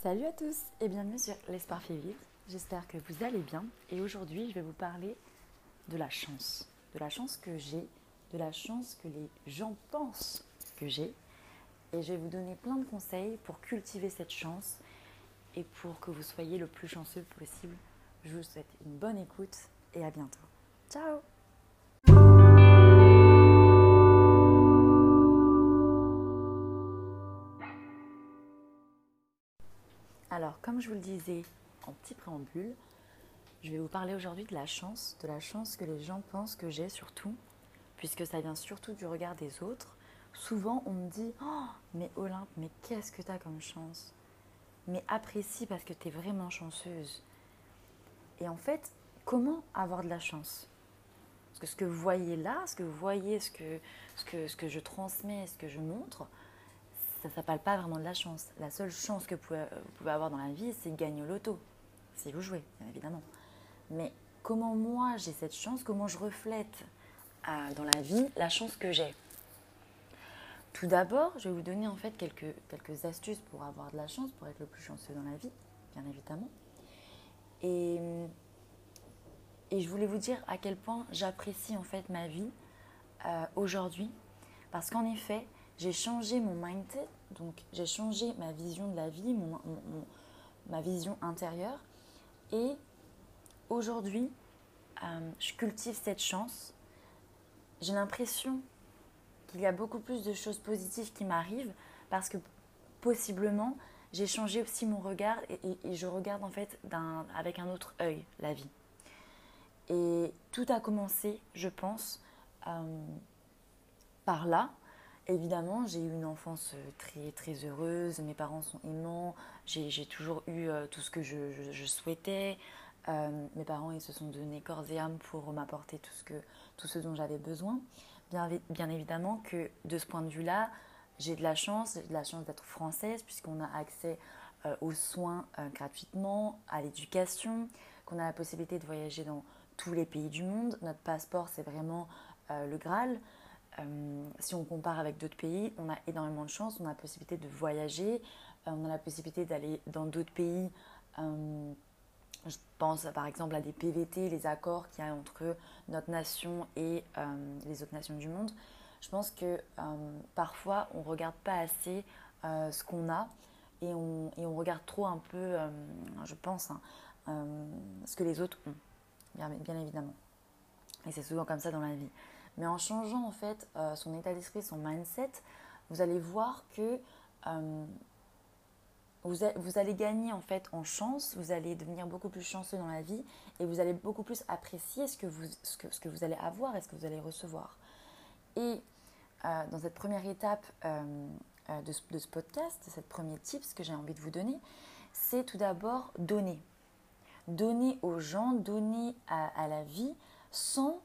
Salut à tous et bienvenue sur L'Espoir fait vivre. J'espère que vous allez bien et aujourd'hui je vais vous parler de la chance. De la chance que j'ai, de la chance que les gens pensent que j'ai et je vais vous donner plein de conseils pour cultiver cette chance et pour que vous soyez le plus chanceux possible. Je vous souhaite une bonne écoute et à bientôt. Ciao Alors, comme je vous le disais en petit préambule, je vais vous parler aujourd'hui de la chance, de la chance que les gens pensent que j'ai surtout, puisque ça vient surtout du regard des autres. Souvent, on me dit Oh, mais Olympe, mais qu'est-ce que tu as comme chance? Mais apprécie parce que tu es vraiment chanceuse. Et en fait, comment avoir de la chance? Parce que ce que vous voyez là, ce que vous voyez, que, ce que je transmets, ce que je montre, ça ne s'appelle pas vraiment de la chance. La seule chance que vous pouvez, avoir dans la vie, c'est de gagner au loto. Si vous jouez, bien évidemment. Mais comment moi j'ai cette chance, comment je reflète euh, dans la vie la chance que j'ai? Tout d'abord, je vais vous donner en fait quelques, astuces pour avoir de la chance, pour être le plus chanceux dans la vie, bien évidemment. Et, et je voulais vous dire à quel point j'apprécie en fait ma vie euh, aujourd'hui. Parce qu'en effet, j'ai changé mon mindset, donc j'ai changé ma vision de la vie, ma vision intérieure. Et aujourd'hui, euh, je cultive cette chance. J'ai l'impression qu'il y a beaucoup plus de choses positives qui m'arrivent parce que possiblement j'ai changé aussi mon regard et, je regarde en fait avec un autre œil la vie. Et tout a commencé, je pense, euh, par là, Évidemment, j'ai eu une enfance euh, très, très heureuse, mes parents sont aimants, j'ai toujours eu euh, tout ce que je, souhaitais. Euh, mes parents ils se sont donnés corps et âme pour m'apporter tout, ce tout ce dont j'avais besoin. Bien, évidemment que de ce point de vue-là, j'ai de la chance, j'ai de la chance d'être française puisqu'on a accès aux soins gratuitement, à l'éducation, qu'on a la possibilité de voyager dans tous les pays du monde. Notre passeport, c'est vraiment le Graal. Euh, si on compare avec d'autres pays, on a énormément de chance, on a la possibilité de voyager, euh, on a la possibilité d'aller dans d'autres pays. Euh, je pense par exemple à des PVT, les accords qu'il y a entre notre nation et les autres nations du monde. Je pense que parfois on ne regarde pas assez ce qu'on a et on, regarde trop un peu, je pense, hein, ce que les autres ont, bien évidemment. Et c'est souvent comme ça dans la vie. Mais en changeant en fait euh, son état d'esprit, son mindset, vous allez voir que euh, vous, allez gagner en fait en chance, vous allez devenir beaucoup plus chanceux dans la vie et vous allez beaucoup plus apprécier ce que vous, ce que, vous allez avoir et ce que vous allez recevoir. Et euh, dans cette première étape de ce, podcast, cette premier tip, ce que j'ai envie de vous donner, c'est tout d'abord donner. Donner aux gens, donner à, la vie sans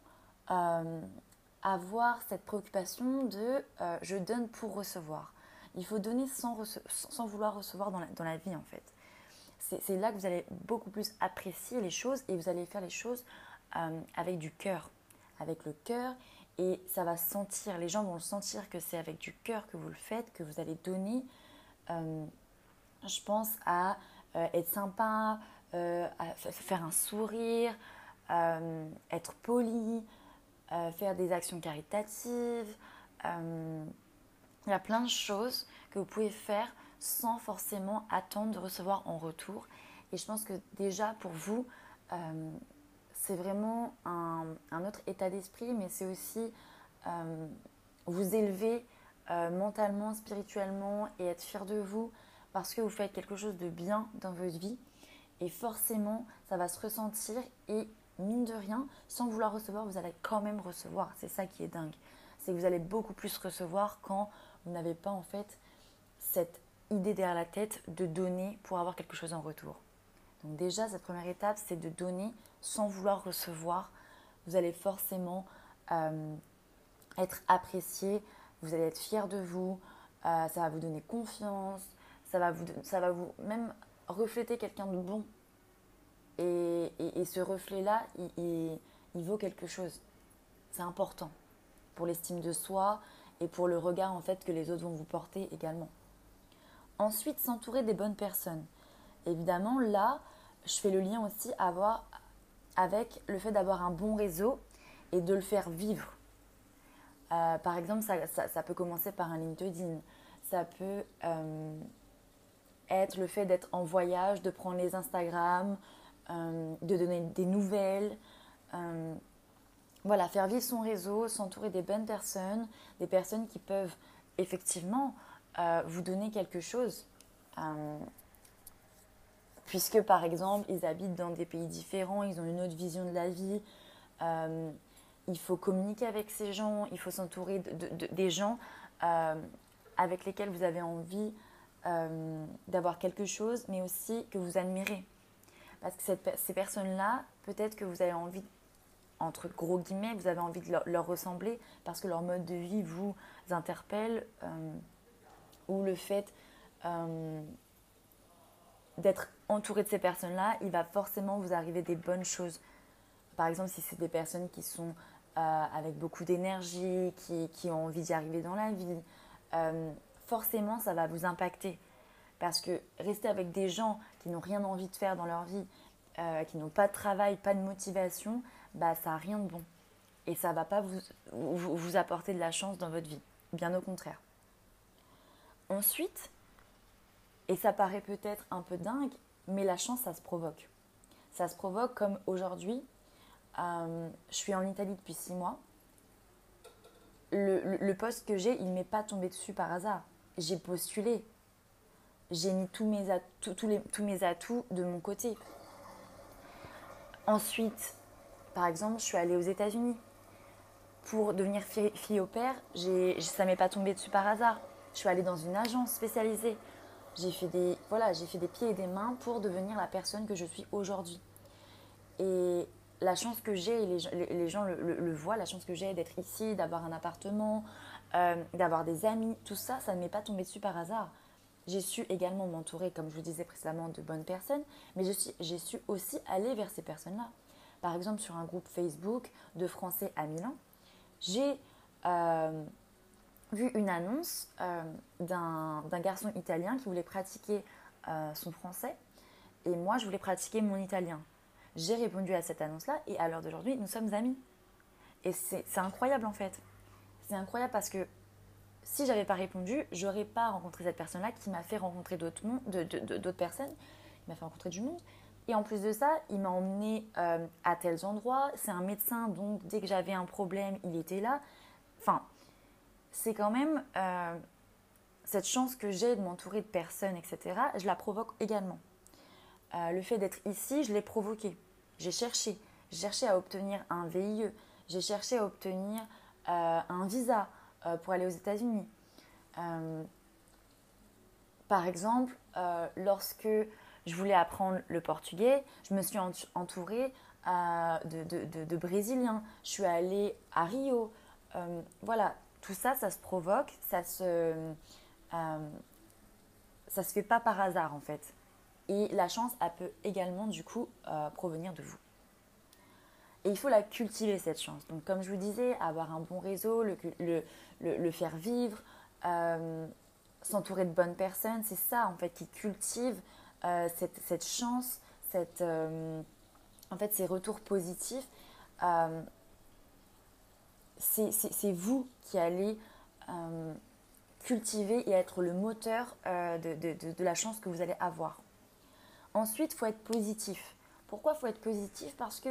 avoir cette préoccupation de euh, je donne pour recevoir. Il faut donner sans, sans vouloir recevoir dans la, dans la vie en fait. C'est là que vous allez beaucoup plus apprécier les choses et vous allez faire les choses euh, avec du cœur. Avec le cœur et ça va sentir, les gens vont le sentir que c'est avec du cœur que vous le faites, que vous allez donner. Euh, je pense à être sympa, à faire un sourire, être poli, euh, faire des actions caritatives. Euh, il y a plein de choses que vous pouvez faire sans forcément attendre de recevoir en retour. Et je pense que déjà pour vous, euh, c'est vraiment un, autre état d'esprit, mais c'est aussi vous élever mentalement, spirituellement et être fier de vous parce que vous faites quelque chose de bien dans votre vie. Et forcément, ça va se ressentir et mine de rien, sans vouloir recevoir, vous allez quand même recevoir. C'est ça qui est dingue. C'est que vous allez beaucoup plus recevoir quand vous n'avez pas en fait cette idée derrière la tête de donner pour avoir quelque chose en retour. Donc déjà, cette première étape, c'est de donner sans vouloir recevoir. Vous allez forcément euh, être apprécié, vous allez être fier de vous, euh, ça va vous donner confiance, ça va vous, ça va vous même refléter quelqu'un de bon et, ce reflet-là, il, vaut quelque chose. C'est important pour l'estime de soi et pour le regard en fait que les autres vont vous porter également. Ensuite, s'entourer des bonnes personnes. Évidemment, là, je fais le lien aussi avoir, avec le fait d'avoir un bon réseau et de le faire vivre. Euh, par exemple, ça, peut commencer par un LinkedIn. Ça peut euh, être le fait d'être en voyage, de prendre les Instagram, euh, de donner des nouvelles. voilà, faire vivre son réseau, s'entourer des bonnes personnes, des personnes qui peuvent effectivement vous donner quelque chose. puisque par exemple, ils habitent dans des pays différents, ils ont une autre vision de la vie il faut communiquer avec ces gens, il faut s'entourer de, des gens euh, avec lesquels vous avez envie euh, d'avoir quelque chose, mais aussi que vous admirez. Parce que ces personnes-là, peut-être que vous avez envie, entre gros guillemets, vous avez envie de leur, ressembler parce que leur mode de vie vous interpelle, euh, ou le fait d'être entouré de ces personnes-là, il va forcément vous arriver des bonnes choses. Par exemple, si c'est des personnes qui sont euh, avec beaucoup d'énergie, qui, ont envie d'y arriver dans la vie, euh, forcément ça va vous impacter. Parce que rester avec des gens qui n'ont rien envie de faire dans leur vie, euh, qui n'ont pas de travail, pas de motivation, bah, ça n'a rien de bon. Et ça ne va pas vous, vous, apporter de la chance dans votre vie. Bien au contraire. Ensuite, et ça paraît peut-être un peu dingue, mais la chance, ça se provoque. Ça se provoque comme aujourd'hui, euh, je suis en Italie depuis six mois. Le, poste que j'ai, il ne m'est pas tombé dessus par hasard. J'ai postulé. J'ai mis tous mes, atouts, tous, les, tous mes atouts de mon côté. Ensuite, par exemple, je suis allée aux États-Unis. Pour devenir fille, au père, ça m'est pas tombé dessus par hasard. Je suis allée dans une agence spécialisée. J'ai fait, des, voilà, fait des pieds et des mains pour devenir la personne que je suis aujourd'hui. Et la chance que j'ai, et les, gens le, voient, la chance que j'ai d'être ici, d'avoir un appartement, euh, d'avoir des amis, tout ça, ça ne m'est pas tombé dessus par hasard. J'ai su également m'entourer, comme je vous disais précédemment, de bonnes personnes, mais j'ai su aussi aller vers ces personnes-là. Par exemple, sur un groupe Facebook de Français à Milan, j'ai euh, vu une annonce euh, d'un garçon italien qui voulait pratiquer son français, et moi, je voulais pratiquer mon italien j'ai répondu à cette annonce-là et à l'heure d'aujourd'hui, nous sommes amis. Et c'est incroyable en fait. C'est incroyable parce que si j'avais pas répondu, j'aurais pas rencontré cette personne-là qui m'a fait rencontrer d'autres personnes, il m'a fait rencontrer du monde. Et en plus de ça, il m'a emmené euh, à tels endroits. C'est un médecin, donc dès que j'avais un problème, il était là. Enfin, c'est quand même euh, cette chance que j'ai de m'entourer de personnes, etc. Je la provoque également. Euh, le fait d'être ici, je l'ai provoqué. J'ai cherché. J'ai cherché à obtenir un VIE. J'ai cherché à obtenir un visa euh, pour aller aux États-Unis. par exemple, lorsque je voulais apprendre le portugais, je me suis entourée de, Brésiliens. Je suis allée à Rio. voilà, tout ça, ça se provoque, ça se, ça se fait pas par hasard en fait. Et la chance, elle peut également du coup euh, provenir de vous. Et il faut la cultiver cette chance. Donc comme je vous disais, avoir un bon réseau, le, le, faire vivre, euh, s'entourer de bonnes personnes, c'est ça en fait qui cultive euh, cette, cette, chance, cette, en fait ces retours positifs. c'est vous qui allez cultiver et être le moteur de, de, de la chance que vous allez avoir. Ensuite, il faut être positif. Pourquoi il faut être positif? Parce que,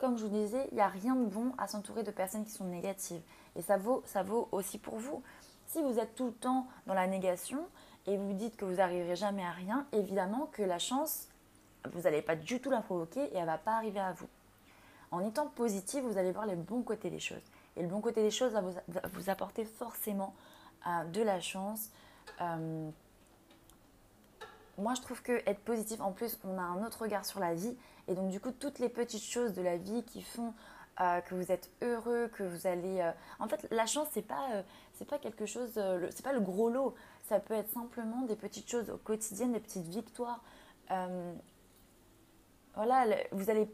comme je vous disais, il n'y a rien de bon à s'entourer de personnes qui sont négatives. Et ça vaut, ça vaut aussi pour vous. Si vous êtes tout le temps dans la négation et vous dites que vous n'arriverez jamais à rien, évidemment que la chance, vous n'allez pas du tout la provoquer et elle ne va pas arriver à vous. En étant positif, vous allez voir les bons côtés des choses. Et le bon côté des choses va vous, apporter forcément euh, de la chance. Euh, moi, je trouve que être positif, en plus, on a un autre regard sur la vie. Et donc, du coup, toutes les petites choses de la vie qui font euh, que vous êtes heureux, que vous allez. Euh, en fait, la chance, c'est pas, euh, c'est pas quelque chose. c'est pas le gros lot. Ça peut être simplement des petites choses au quotidien, des petites victoires. voilà, vous allez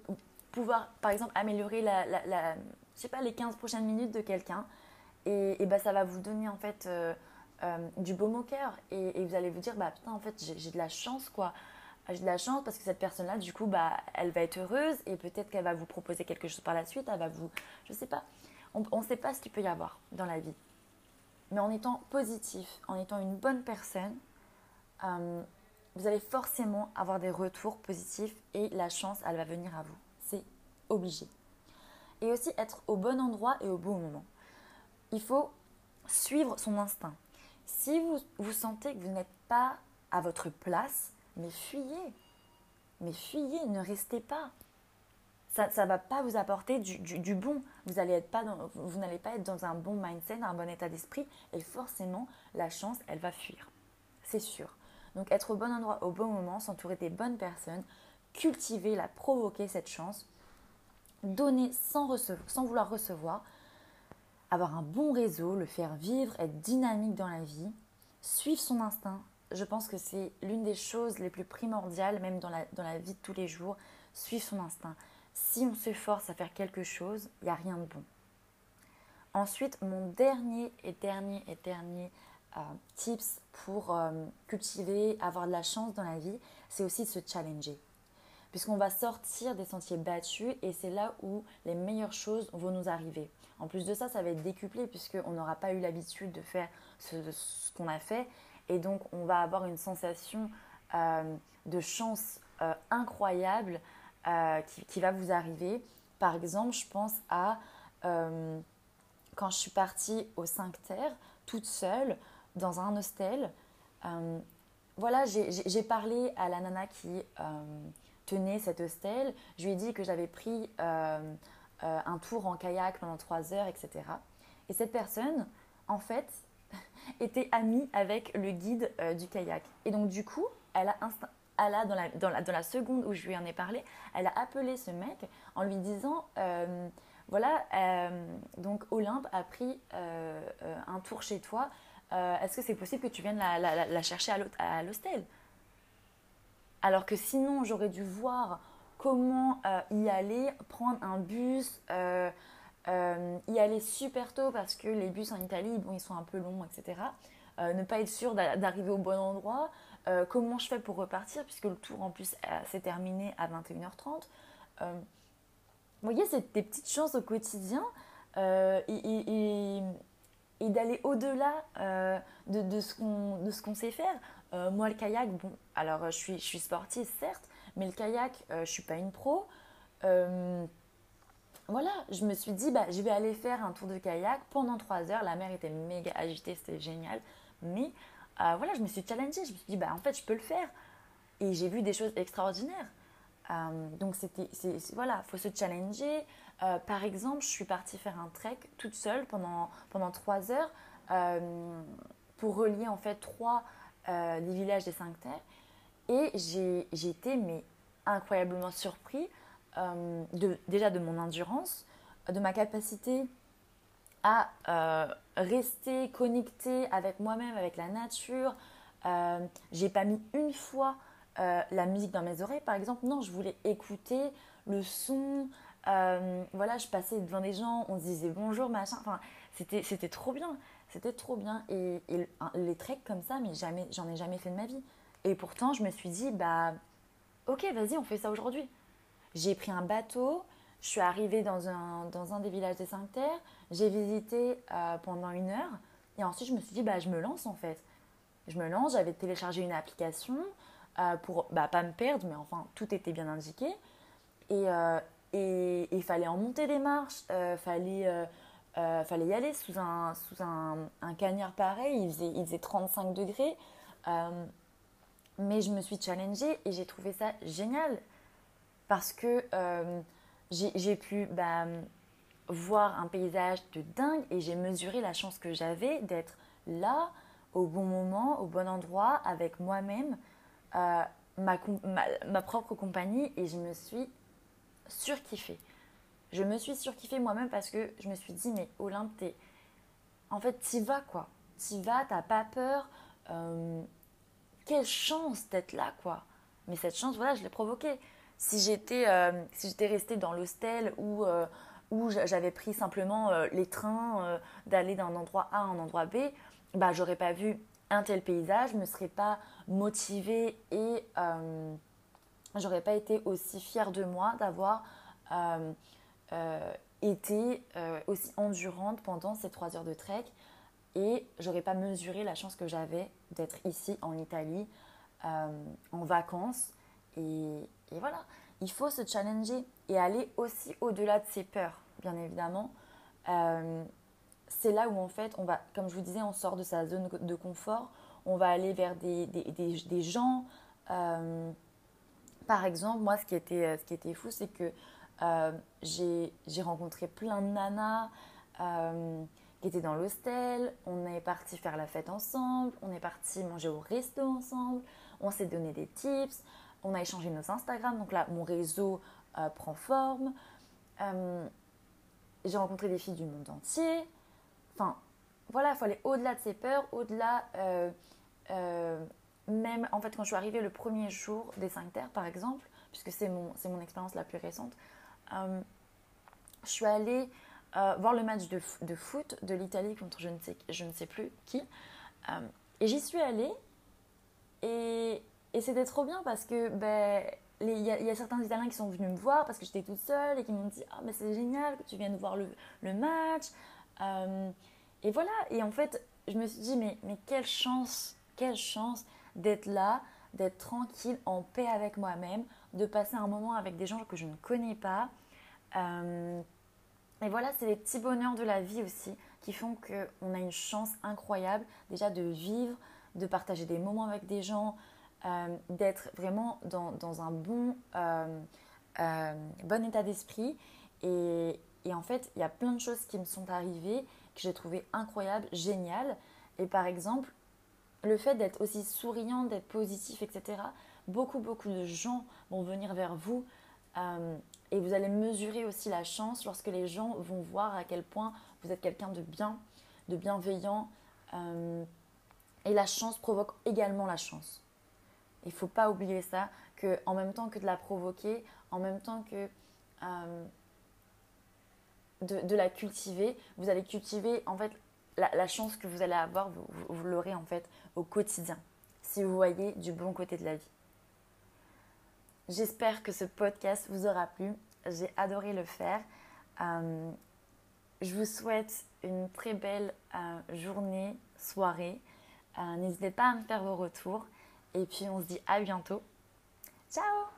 pouvoir, par exemple, améliorer la, la, je sais pas, les 15 prochaines minutes de quelqu'un. Et, et ben, ça va vous donner, en fait euh, du baume au cœur et, vous allez vous dire bah putain en fait j'ai de la chance quoi j'ai de la chance parce que cette personne-là, du coup, bah, elle va être heureuse et peut-être qu'elle va vous proposer quelque chose par la suite, elle va vous... Je sais pas. On ne sait pas ce qu'il peut y avoir dans la vie. Mais en étant positif, en étant une bonne personne, euh, vous allez forcément avoir des retours positifs et la chance, elle va venir à vous. C'est obligé. Et aussi être au bon endroit et au bon moment. Il faut suivre son instinct. Si vous, vous sentez que vous n'êtes pas à votre place, mais fuyez. Mais fuyez, ne restez pas. Ça ne va pas vous apporter du, bon. Vous n'allez pas, pas être dans un bon mindset, un bon état d'esprit. Et forcément, la chance, elle va fuir. C'est sûr. Donc être au bon endroit au bon moment, s'entourer des bonnes personnes, cultiver, la provoquer cette chance, donner sans, sans vouloir recevoir, avoir un bon réseau, le faire vivre, être dynamique dans la vie, suivre son instinct, je pense que c'est l'une des choses les plus primordiales, même dans la, dans la vie de tous les jours, suivre son instinct. Si on se force à faire quelque chose, il n'y a rien de bon. Ensuite, mon dernier et dernier et dernier euh, tips pour euh, cultiver, avoir de la chance dans la vie, c'est aussi de se challenger. Puisqu'on va sortir des sentiers battus et c'est là où les meilleures choses vont nous arriver. En plus de ça, ça va être décuplé puisqu'on n'aura pas eu l'habitude de faire ce qu'on a fait et donc, on va avoir une sensation euh, de chance euh, incroyable euh, qui, va vous arriver. Par exemple, je pense à quand je suis partie au 5 Terre, toute seule, dans un hostel. voilà, j'ai parlé à la nana qui tenait cet hostel. Je lui ai dit que j'avais pris un tour en kayak pendant 3 heures, etc. Et cette personne, en fait, était amie avec le guide euh, du kayak. Et donc du coup, elle a, elle a dans, la, dans, la, dans, la, seconde où je lui en ai parlé, elle a appelé ce mec en lui disant, euh, voilà, euh, donc Olympe a pris un tour chez toi, est-ce que c'est possible que tu viennes la, la chercher à l'hostel? Alors que sinon, j'aurais dû voir comment y aller, prendre un bus, euh, y aller super tôt parce que les bus en Italie, bon, ils sont un peu longs, etc. Euh, ne pas être sûr d'arriver au bon endroit. Euh, comment je fais pour repartir puisque le tour en plus s'est terminé à 21h30. vous voyez, c'est des petites chances au quotidien et, d'aller au-delà de, de, ce qu'on sait faire. Moi, le kayak, bon, alors je suis, je suis sportive certes, mais le kayak, je ne suis pas une pro voilà, je me suis dit, bah, je vais aller faire un tour de kayak pendant trois heures. La mer était méga agitée, c'était génial. Mais euh, voilà, je me suis challengée. Je me suis dit, bah, en fait, je peux le faire. Et j'ai vu des choses extraordinaires. Euh, donc, c'était, voilà, il faut se challenger. Euh, par exemple, je suis partie faire un trek toute seule pendant, pendant trois heures pour relier en fait trois des villages des cinq terres. Et j'ai, été mais, incroyablement surpris euh, de, déjà de mon endurance, de ma capacité à euh, rester connectée avec moi-même, avec la nature. Euh, j'ai pas mis une fois euh, la musique dans mes oreilles, par exemple. Non, je voulais écouter le son. voilà, je passais devant des gens, on se disait bonjour, machin. Enfin, c'était trop bien. C'était trop bien. Et, les treks comme ça, mais jamais, j'en ai jamais fait de ma vie. Et pourtant, je me suis dit, bah, ok, vas-y, on fait ça aujourd'hui. J'ai pris un bateau, je suis arrivée dans un, dans un des villages des Cinq Terres, j'ai visité euh, pendant une heure et ensuite je me suis dit, bah, je me lance en fait. Je me lance, j'avais téléchargé une application euh, pour bah, pas me perdre, mais enfin tout était bien indiqué. Et euh, il fallait en monter des marches, il fallait, fallait y aller sous un, sous un, un cagnard pareil, il faisait, il faisait 35 degrés. mais je me suis challengée et j'ai trouvé ça génial parce que euh, j'ai pu bah, voir un paysage de dingue et j'ai mesuré la chance que j'avais d'être là au bon moment, au bon endroit, avec moi-même, euh, ma, ma, propre compagnie et je me suis surkiffée. Je me suis surkiffée moi-même parce que je me suis dit, mais Olympe, es... en fait, t'y vas quoi. T'y vas, t'as pas peur. Euh, quelle chance d'être là quoi. Mais cette chance, voilà, je l'ai provoquée. Si j'étais euh, restée dans l'hostel ou euh, j'avais pris simplement euh, les trains d'aller d'un endroit A à un endroit B, bah j'aurais pas vu un tel paysage, je me serais pas motivée et j'aurais pas été aussi fière de moi d'avoir été aussi endurante pendant ces trois heures de trek. Et j'aurais pas mesuré la chance que j'avais d'être ici en Italie en vacances. Et, et, voilà. Il faut se challenger et aller aussi au-delà de ses peurs bien évidemment. C'est là où en fait on va comme je vous disais on sort de sa zone de confort. On va aller vers des, des, des, gens. Euh, par exemple, moi, ce qui était, euh, ce qui était fou, c'est que euh, j'ai rencontré plein de nanas qui étaient dans l'hostel. On est parti faire la fête ensemble. On est parti manger au resto ensemble. On s'est donné des tips. On a échangé nos Instagram. Donc là, mon réseau prend forme. j'ai rencontré des filles du monde entier. Enfin, voilà, il faut aller au-delà de ses peurs, au-delà euh, même en fait quand je suis arrivée le premier jour des 5 terres par exemple, puisque c'est mon, mon expérience la plus récente, euh, je suis allée euh, voir le match de, de foot de l'Italie contre je ne sais, je ne sais plus qui. et j'y suis allée et, et c'était trop bien parce que ben, il y, y, a certains Italiens qui sont venus me voir parce que j'étais toute seule et qui m'ont dit Ah, mais c'est génial que tu viennes voir le, le match. et voilà, et en fait, je me suis dit Mais, mais quelle chance quelle chance d'être là, d'être tranquille, en paix avec moi-même, de passer un moment avec des gens que je ne connais pas. Euh, et voilà, c'est les petits bonheurs de la vie aussi qui font qu'on a une chance incroyable déjà de vivre, de partager des moments avec des gens, euh, d'être vraiment dans, un bon, euh, bon état d'esprit. Et, et, en fait, il y a plein de choses qui me sont arrivées que j'ai trouvé incroyables, géniales. Et par exemple, le fait d'être aussi souriant, d'être positif, etc., beaucoup, beaucoup de gens vont venir vers vous euh, et vous allez mesurer aussi la chance lorsque les gens vont voir à quel point vous êtes quelqu'un de bien, de bienveillant. Euh, et la chance provoque également la chance. Il ne faut pas oublier ça, que en même temps que de la provoquer, en même temps que euh, de, de, la cultiver, vous allez cultiver en fait la, chance que vous allez avoir, vous, l'aurez en fait au quotidien, si vous voyez du bon côté de la vie. J'espère que ce podcast vous aura plu. J'ai adoré le faire. Euh, je vous souhaite une très belle euh, journée, soirée. Euh, n'hésitez pas à me faire vos retours. Et puis on se dit à bientôt. Ciao